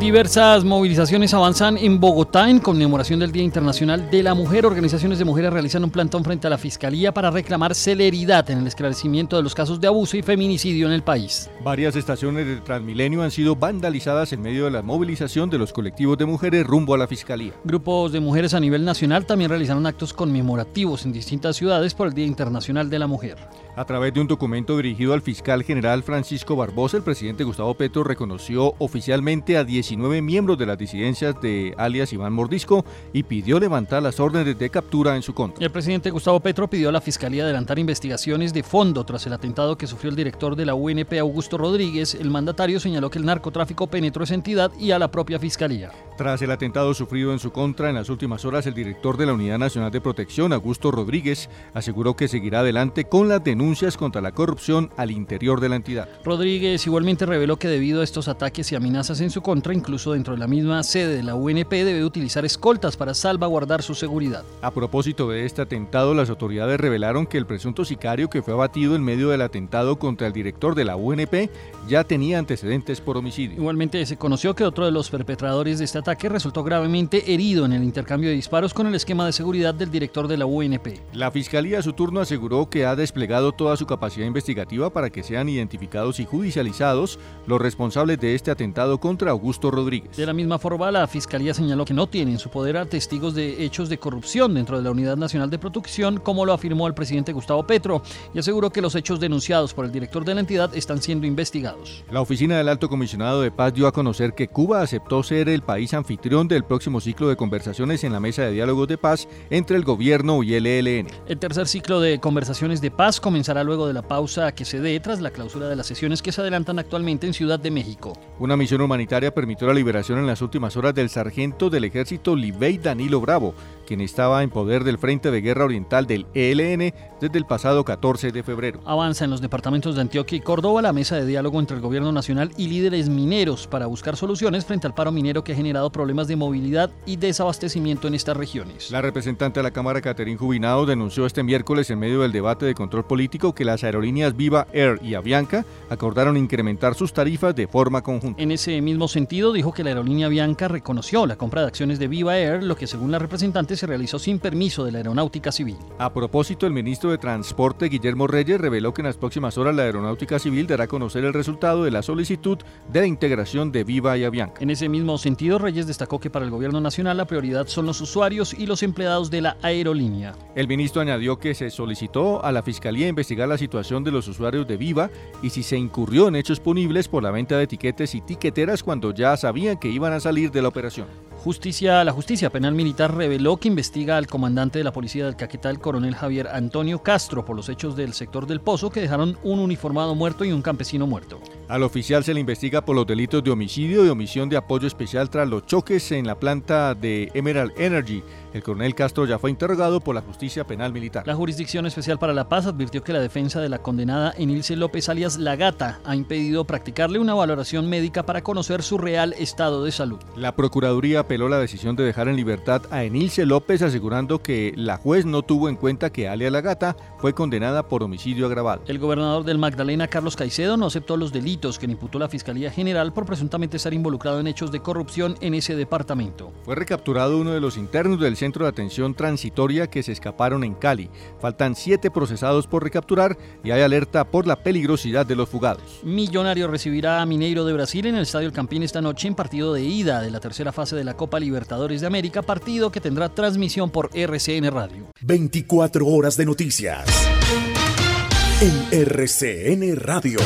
Diversas movilizaciones avanzan en Bogotá en conmemoración del Día Internacional de la Mujer. Organizaciones de mujeres realizan un plantón frente a la Fiscalía para reclamar celeridad en el esclarecimiento de los casos de abuso y feminicidio en el país. Varias estaciones de Transmilenio han sido vandalizadas en medio de la movilización de los colectivos de mujeres rumbo a la Fiscalía. Grupos de mujeres a nivel nacional también realizaron actos conmemorativos en distintas ciudades por el Día Internacional de la Mujer. A través de un documento dirigido al fiscal general Francisco Barbosa, el presidente Gustavo Petro reconoció oficialmente a 19 miembros de las disidencias de alias Iván Mordisco y pidió levantar las órdenes de captura en su contra. El presidente Gustavo Petro pidió a la Fiscalía adelantar investigaciones de fondo tras el atentado que sufrió el director de la UNP, Augusto Rodríguez. El mandatario señaló que el narcotráfico penetró esa entidad y a la propia Fiscalía. Tras el atentado sufrido en su contra en las últimas horas, el director de la Unidad Nacional de Protección, Augusto Rodríguez, aseguró que seguirá adelante con las denuncias contra la corrupción al interior de la entidad. Rodríguez igualmente reveló que debido a estos ataques y amenazas en su contra, incluso dentro de la misma sede de la UNP debe utilizar escoltas para salvaguardar su seguridad. A propósito de este atentado, las autoridades revelaron que el presunto sicario que fue abatido en medio del atentado contra el director de la UNP ya tenía antecedentes por homicidio. Igualmente se conoció que otro de los perpetradores de este ataque resultó gravemente herido en el intercambio de disparos con el esquema de seguridad del director de la UNP. La fiscalía a su turno aseguró que ha desplegado toda su capacidad investigativa para que sean identificados y judicializados los responsables de este atentado contra Augusto Rodríguez. De la misma forma, la Fiscalía señaló que no tiene en su poder a testigos de hechos de corrupción dentro de la Unidad Nacional de Protección, como lo afirmó el presidente Gustavo Petro, y aseguró que los hechos denunciados por el director de la entidad están siendo investigados. La oficina del Alto Comisionado de Paz dio a conocer que Cuba aceptó ser el país anfitrión del próximo ciclo de conversaciones en la Mesa de Diálogos de Paz entre el gobierno y el ELN. El tercer ciclo de conversaciones de paz comenzará luego de la pausa que se dé tras la clausura de las sesiones que se adelantan actualmente en Ciudad de México. Una misión humanitaria permitió la liberación en las últimas horas del sargento del ejército Libey Danilo Bravo, quien estaba en poder del Frente de Guerra Oriental del ELN desde el pasado 14 de febrero. Avanza en los departamentos de Antioquia y Córdoba la mesa de diálogo entre el gobierno nacional y líderes mineros para buscar soluciones frente al paro minero que ha generado problemas de movilidad y desabastecimiento en estas regiones. La representante de la Cámara, Caterín Jubinado, denunció este miércoles en medio del debate de control político que las aerolíneas Viva Air y Avianca acordaron incrementar sus tarifas de forma conjunta. En ese mismo sentido, dijo que la aerolínea Avianca reconoció la compra de acciones de Viva Air, lo que según la representante se realizó sin permiso de la Aeronáutica Civil. A propósito, el ministro de Transporte, Guillermo Reyes, reveló que en las próximas horas la Aeronáutica Civil dará a conocer el resultado de la solicitud de la integración de Viva y Avianca. En ese mismo sentido, Reyes destacó que para el gobierno nacional la prioridad son los usuarios y los empleados de la aerolínea. El ministro añadió que se solicitó a la Fiscalía investigar la situación de los usuarios de Viva y si se incurrió en hechos punibles por la venta de etiquetes y tiqueteras cuando ya sabían que iban a salir de la operación. Justicia, la Justicia Penal Militar reveló que investiga al comandante de la Policía del Caquetá, el coronel Javier Antonio Castro, por los hechos del sector del Pozo que dejaron un uniformado muerto y un campesino muerto. Al oficial se le investiga por los delitos de homicidio y omisión de apoyo especial tras los choques en la planta de Emerald Energy. El coronel Castro ya fue interrogado por la Justicia Penal Militar. La Jurisdicción Especial para la Paz advirtió que la defensa de la condenada Enilce López alias La Gata ha impedido practicarle una valoración médica para conocer su real estado de salud. La Procuraduría apeló la decisión de dejar en libertad a Enilce López asegurando que la juez no tuvo en cuenta que Alia La Gata fue condenada por homicidio agravado. El gobernador del Magdalena, Carlos Caicedo, no aceptó los delitos delitos que le imputó la Fiscalía General por presuntamente estar involucrado en hechos de corrupción en ese departamento. Fue recapturado uno de los internos del centro de atención transitoria que se escaparon en Cali. Faltan siete procesados por recapturar y hay alerta por la peligrosidad de los fugados. Millonario recibirá a Mineiro de Brasil en el Estadio El Campín esta noche en partido de ida de la tercera fase de la Copa Libertadores de América, partido que tendrá transmisión por RCN Radio. 24 horas de noticias. En RCN Radio.